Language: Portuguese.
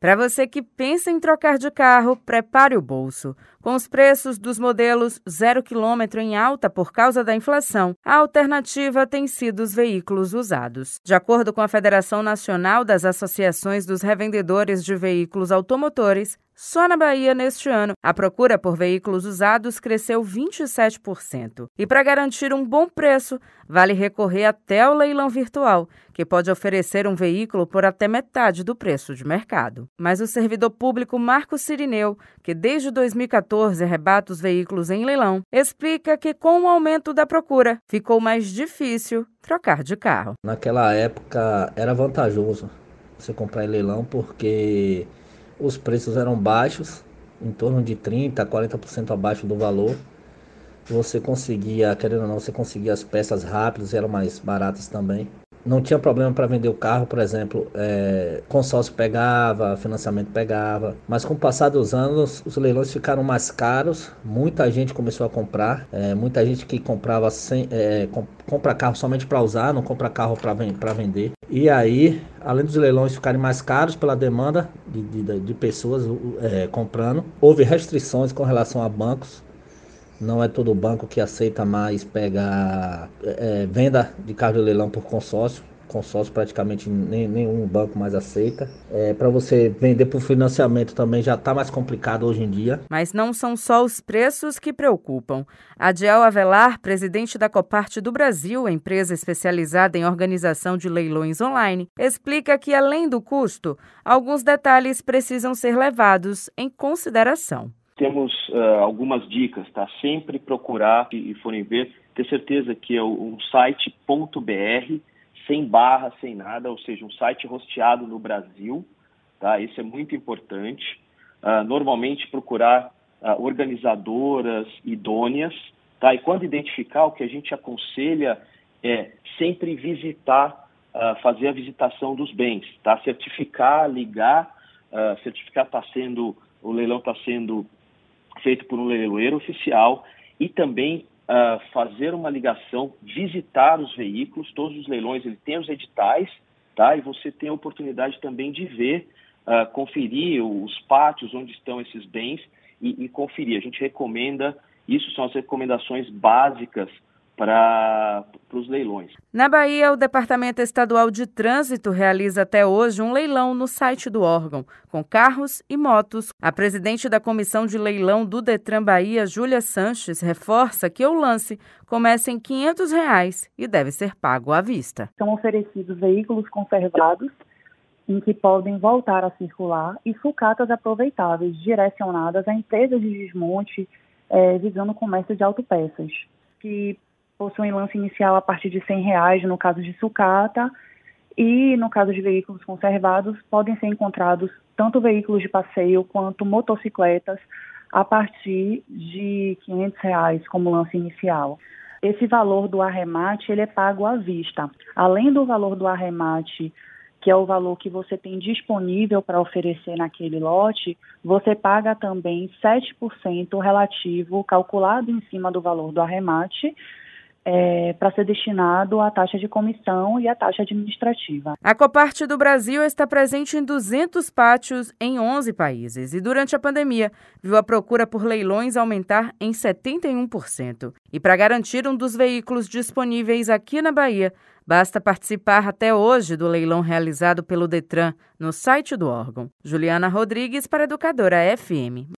Para você que pensa em trocar de carro, prepare o bolso. Com os preços dos modelos zero quilômetro em alta por causa da inflação, a alternativa tem sido os veículos usados. De acordo com a Federação Nacional das Associações dos Revendedores de Veículos Automotores, só na Bahia, neste ano, a procura por veículos usados cresceu 27%. E para garantir um bom preço, vale recorrer até o leilão virtual, que pode oferecer um veículo por até metade do preço de mercado. Mas o servidor público Marcos Sirineu, que desde 2014 rebata os veículos em leilão, explica que com o aumento da procura ficou mais difícil trocar de carro. Naquela época era vantajoso você comprar em leilão porque os preços eram baixos, em torno de 30% a 40% abaixo do valor. Você conseguia, querendo ou não, você conseguia as peças rápidas, eram mais baratas também não tinha problema para vender o carro, por exemplo, é, consórcio pegava, financiamento pegava, mas com o passar dos anos os leilões ficaram mais caros, muita gente começou a comprar, é, muita gente que comprava sem, é, com, compra carro somente para usar, não compra carro para vender. E aí, além dos leilões ficarem mais caros pela demanda de, de, de pessoas é, comprando, houve restrições com relação a bancos não é todo banco que aceita mais pegar é, venda de carro de leilão por consórcio. Consórcio praticamente nem, nenhum banco mais aceita. É, Para você vender por financiamento também já está mais complicado hoje em dia. Mas não são só os preços que preocupam. Adiel Avelar, presidente da Coparte do Brasil, empresa especializada em organização de leilões online, explica que, além do custo, alguns detalhes precisam ser levados em consideração temos uh, algumas dicas, tá? Sempre procurar e forem ver, ter certeza que é um site.br, sem barra, sem nada, ou seja, um site rosteado no Brasil, tá? Isso é muito importante. Uh, normalmente procurar uh, organizadoras idôneas, tá? E quando identificar, o que a gente aconselha é sempre visitar, fazer a visitação dos bens, tá? Certificar, ligar, certificar está sendo, o leilão está sendo feito por um leiloeiro oficial e também uh, fazer uma ligação, visitar os veículos, todos os leilões, ele tem os editais, tá? E você tem a oportunidade também de ver, uh, conferir os pátios onde estão esses bens e, e conferir. A gente recomenda, isso são as recomendações básicas para os leilões. Na Bahia, o Departamento Estadual de Trânsito realiza até hoje um leilão no site do órgão, com carros e motos. A presidente da Comissão de Leilão do Detran Bahia, Júlia Sanches, reforça que o lance começa em 500 reais e deve ser pago à vista. São oferecidos veículos conservados em que podem voltar a circular e sucatas aproveitáveis direcionadas a empresas de desmonte é, visando o comércio de autopeças, que possuem lance inicial a partir de R$ reais no caso de sucata e no caso de veículos conservados podem ser encontrados tanto veículos de passeio quanto motocicletas a partir de 500 reais como lance inicial. Esse valor do arremate ele é pago à vista. Além do valor do arremate, que é o valor que você tem disponível para oferecer naquele lote, você paga também 7% relativo calculado em cima do valor do arremate é, para ser destinado à taxa de comissão e à taxa administrativa. A Coparte do Brasil está presente em 200 pátios em 11 países e, durante a pandemia, viu a procura por leilões aumentar em 71%. E para garantir um dos veículos disponíveis aqui na Bahia, basta participar até hoje do leilão realizado pelo Detran no site do órgão. Juliana Rodrigues para Educadora FM.